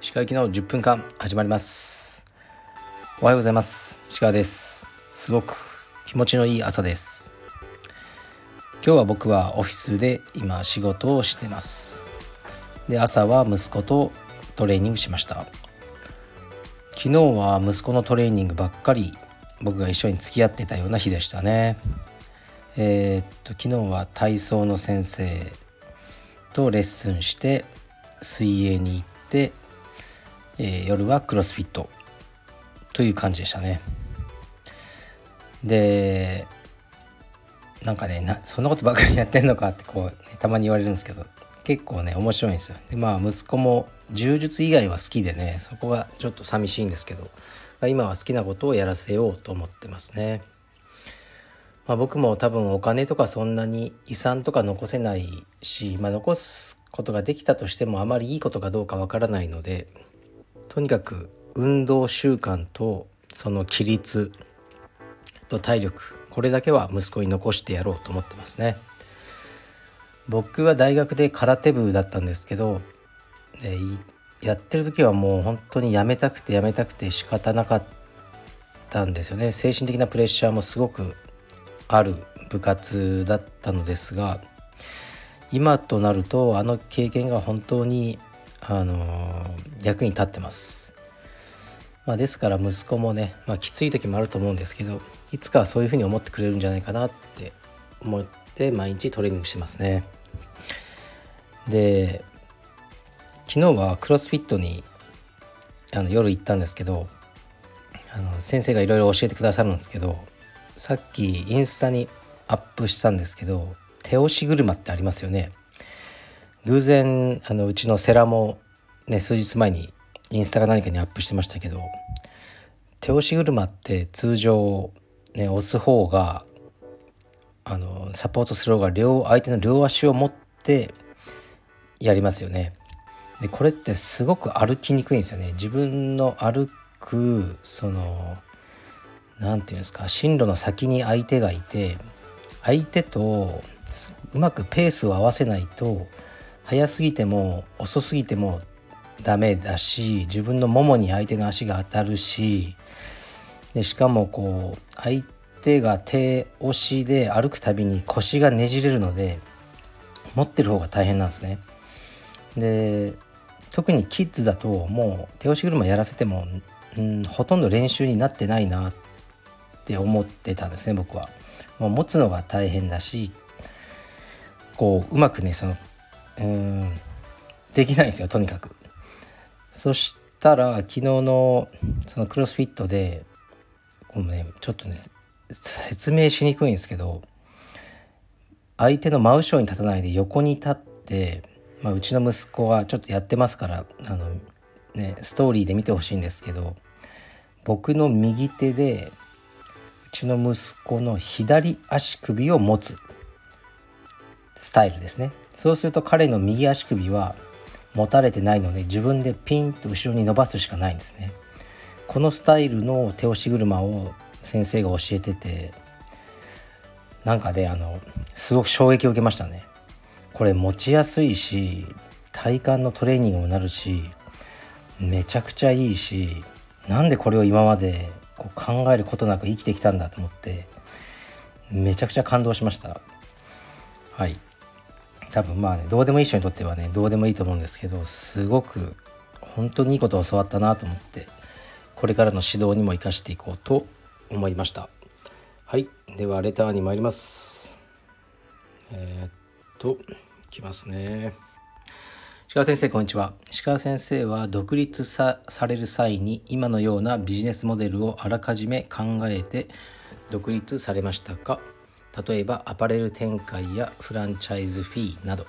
歯科行きの10分間始まります。おはようございます。歯科です。すごく気持ちのいい朝です。今日は僕はオフィスで今仕事をしてます。で朝は息子とトレーニングしました。昨日は息子のトレーニングばっかり僕が一緒に付き合ってたような日でしたね。えー、っと昨日は体操の先生とレッスンして水泳に行って、えー、夜はクロスフィットという感じでしたねでなんかねなそんなことばかりやってんのかってこう、ね、たまに言われるんですけど結構ね面白いんですよでまあ息子も柔術以外は好きでねそこがちょっと寂しいんですけど今は好きなことをやらせようと思ってますね。まあ、僕も多分お金とかそんなに遺産とか残せないし、まあ、残すことができたとしてもあまりいいことかどうかわからないのでとにかく運動習慣とその規律と体力これだけは息子に残してやろうと思ってますね。僕は大学で空手部だったんですけど、やってる時はもう本当にやめたくてやめたくて仕方なかったんですよね精神的なプレッシャーもすごくある部活だったのですが今となるとあの経験が本当にあの役に立ってます、まあ、ですから息子もね、まあ、きつい時もあると思うんですけどいつかはそういうふうに思ってくれるんじゃないかなって思って毎日トレーニングしてますね。で昨日はクロスフィットにあの夜行ったんですけどあの先生がいろいろ教えてくださるんですけどさっきインスタにアップしたんですけど手押し車ってありますよね。偶然あのうちのセラもね数日前にインスタか何かにアップしてましたけど手押し車って通常ね押す方があのサポートする方が両相手の両足を持ってやりますよね。でこれってすごく歩きにくいんですよね。自分の歩くその何て言うんですか進路の先に相手がいて相手とうまくペースを合わせないと速すぎても遅すぎてもダメだし自分のももに相手の足が当たるしでしかもこう相手が手押しで歩くたびに腰がねじれるので持ってる方が大変なんですね。で特にキッズだともう手押し車やらせても、うん、ほとんど練習になってないなっって思ってたんですね僕は。もう持つのが大変だしこううまくねそのうんできないんですよとにかく。そしたら昨日のそのクロスフィットでこのねちょっとね説明しにくいんですけど相手の真後ろに立たないで横に立ってまあ、うちの息子はちょっとやってますからあの、ね、ストーリーで見てほしいんですけど僕の右手でちの息子の左足首を持つスタイルですねそうすると彼の右足首は持たれてないので自分でピンと後ろに伸ばすしかないんですねこのスタイルの手押し車を先生が教えててなんかねあのすごく衝撃を受けましたねこれ持ちやすいし体幹のトレーニングもなるしめちゃくちゃいいしなんでこれを今までこう考えることなく生きてきたんだと思ってめちゃくちゃ感動しました。はい。多分まあねどうでもいい人にとってはねどうでもいいと思うんですけどすごく本当にいいことを教わったなと思ってこれからの指導にも生かしていこうと思いました。はい。ではレターに参ります。えー、っといきますね。石川先生こんにちは。石川先生は独立される際に今のようなビジネスモデルをあらかじめ考えて独立されましたか？例えばアパレル展開やフランチャイズフィーなど。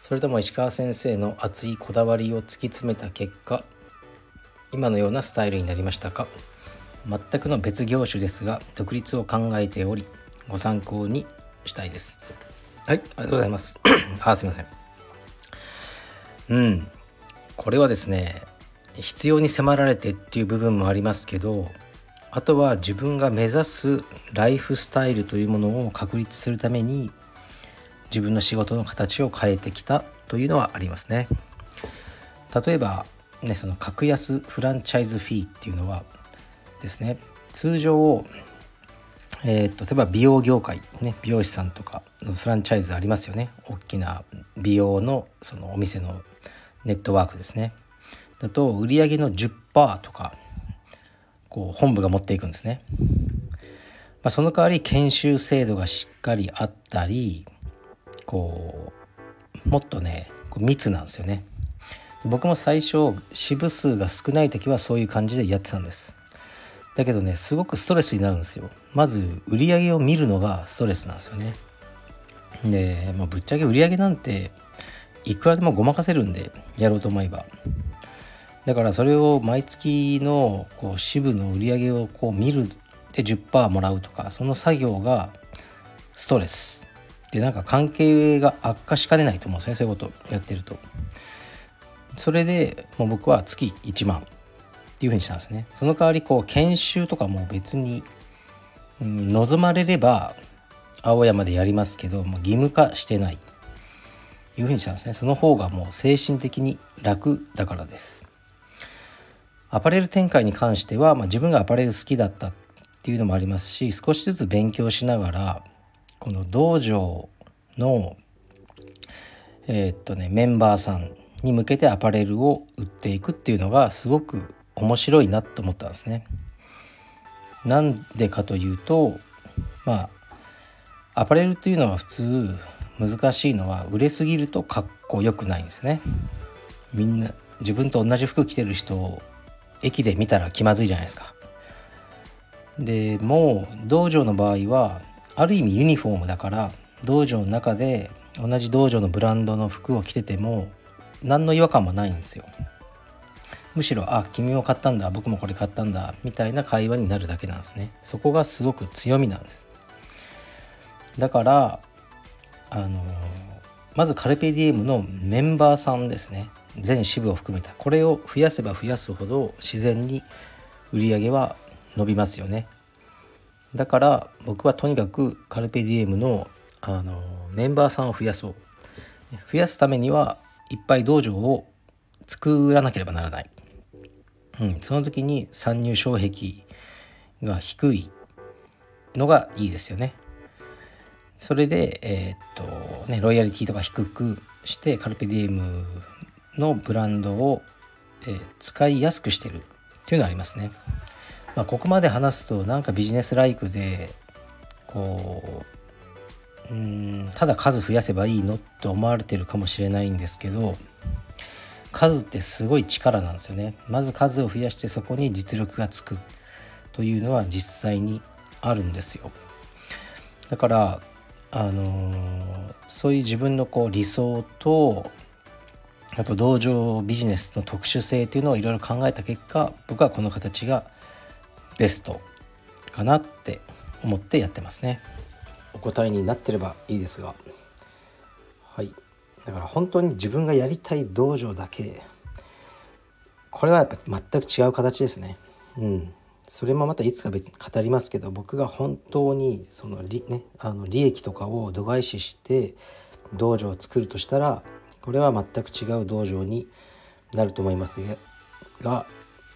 それとも石川先生の熱いこだわりを突き詰めた結果今のようなスタイルになりましたか？全くの別業種ですが独立を考えておりご参考にしたいです。はい、ありがとうございます。あ、すいません。うん、これはですね、必要に迫られてっていう部分もありますけど、あとは自分が目指すライフスタイルというものを確立するために、自分の仕事の形を変えてきたというのはありますね。例えばねその格安フランチャイズフィーっていうのはですね通常えーと、例えば美容業界、ね、美容師さんとかのフランチャイズありますよね。大きな美容のそのお店のネットワークですね。だと売上の10%とかこう本部が持っていくんですね、まあ、その代わり研修制度がしっかりあったりこうもっとね密なんですよね。僕も最初支部数が少ない時はそういう感じでやってたんです。だけどねすごくストレスになるんですよ。まず売り上げを見るのがストレスなんですよね。で、まあ、ぶっちゃけ売り上げなんていくらでもごまかせるんでやろうと思えば。だからそれを毎月のこう支部の売り上げをこう見るで10%もらうとかその作業がストレス。でなんか関係が悪化しかねないと思うんですねそういうことやってると。それでもう僕は月1万っていうふうにしたんですね。その代わりこう研修とかも別に、うん、望まれれば青山でやりますけども義務化してない。いうふうにしたんですねその方がもう精神的に楽だからですアパレル展開に関しては、まあ、自分がアパレル好きだったっていうのもありますし少しずつ勉強しながらこの道場のえー、っとねメンバーさんに向けてアパレルを売っていくっていうのがすごく面白いなと思ったんですね。なんでかというとまあアパレルっていうのは普通難しいのは売れすぎるとかっこよくないんですね。みんな自分と同じ服着てる人を駅で見たら気まずいじゃないですか。でもう道場の場合はある意味ユニフォームだから道場の中で同じ道場のブランドの服を着てても何の違和感もないんですよ。むしろ「あ君も買ったんだ僕もこれ買ったんだ」みたいな会話になるだけなんですねそこがすごく強みなんですだからあのまずカルペディエムのメンバーさんですね。全支部を含めた。これを増やせば増やすほど自然に売り上げは伸びますよね。だから僕はとにかくカルペディエムのあのメンバーさんを増やそう。増やすためにはいっぱい道場を作らなければならない。うん、その時に参入障壁が低いのがいいですよね。それで、えー、っとね、ロイヤリティとか低くしてカルペディエムのブランドを、えー、使いやすくしてるっていうのがありますね。まあ、ここまで話すとなんかビジネスライクでこううんただ数増やせばいいのと思われてるかもしれないんですけど数ってすごい力なんですよねまず数を増やしてそこに実力がつくというのは実際にあるんですよだからあのー、そういう自分のこう理想とあと道場ビジネスの特殊性というのをいろいろ考えた結果僕はこの形がベストかなって思ってやってますね。お答えになってればいいですが。はい。だから本当に自分がやりたい道場だけこれはやっぱ全く違う形ですね。うん。それもまたいつか別に語りますけど僕が本当にその利,、ね、あの利益とかを度外視して道場を作るとしたらこれは全く違う道場になると思いますが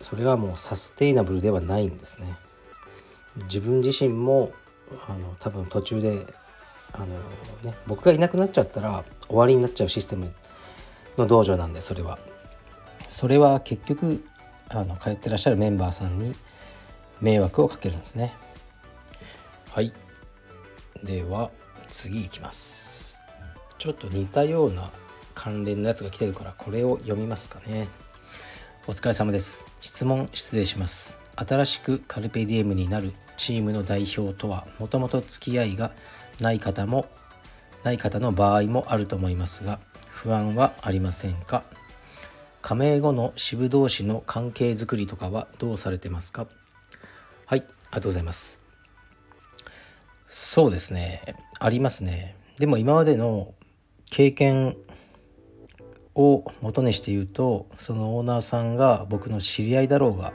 それはもうサステイナブルではないんですね自分自身もあの多分途中であの、ね、僕がいなくなっちゃったら終わりになっちゃうシステムの道場なんでそれは。それは結局あの通ってらっしゃるメンバーさんに迷惑をかけるんですね。はいでは次いきます。ちょっと似たような関連のやつが来てるからこれを読みますかね。お疲れ様です。質問失礼します。新しくカルペディエムになるチームの代表とはもともと付き合いがない方もない方の場合もあると思いますが不安はありませんか？加盟後の支部同士の関係づくりとかはどうされてますか？はいありがとうございます。そうですねありますね。でも今までの経験を元にして言うとそのオーナーさんが僕の知り合いだろうが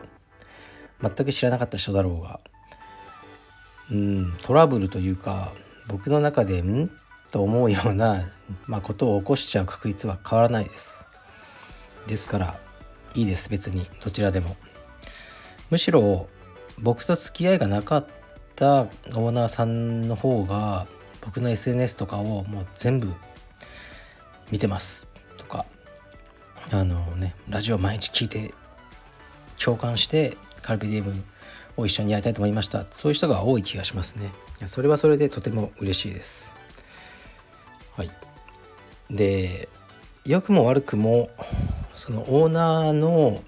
全く知らなかった人だろうがうんトラブルというか僕の中で「ん?」と思うような、まあ、ことを起こしちゃう確率は変わらないです。ですからいいです別にどちらでも。むしろ僕と付き合いがなかったオーナーさんの方が僕の SNS とかをもう全部見てます。とかあのねラジオ毎日聞いて共感してカルビディウムを一緒にやりたいと思いました。そういう人が多い気がしますね。それはそれでとても嬉しいです。はい。で良くも悪くもそのオーナーの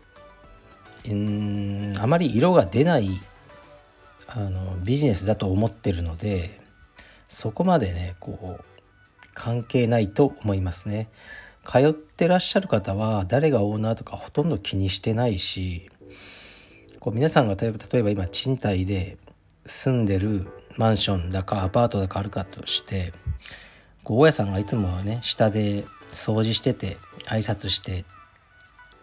んあまり色が出ないあのビジネスだと思ってるのでそこまでねこう関係ないと思いますね。通ってらっしゃる方は誰がオーナーとかほとんど気にしてないしこう皆さんが例えば今賃貸で住んでるマンションだかアパートだかあるかとして大家さんがいつもはね下で掃除してて挨拶して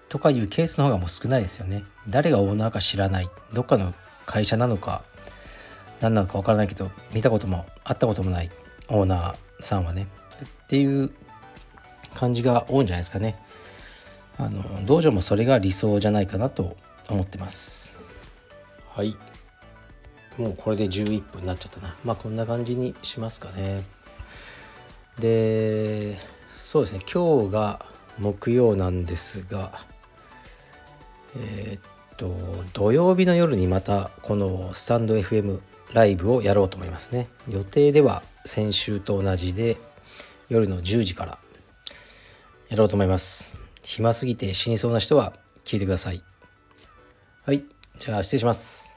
とかいうケースの方がもう少ないですよね。誰がオーナーか知らないどっかの会社なのか何なのか分からないけど見たことも会ったこともないオーナーさんはねっていう感じが多いんじゃないですかね。あの道場もそれが理想じゃないかなと思ってます。はい。もうこれで11分になっちゃったな。まあこんな感じにしますかね。で、そうですね、今日が木曜なんですが、えー、っと、土曜日の夜にまたこのスタンド FM ライブをやろうと思いますね。予定では先週と同じで夜の10時からやろうと思います。暇すぎて死にそうな人は聞いてください。はいじゃあ失礼します。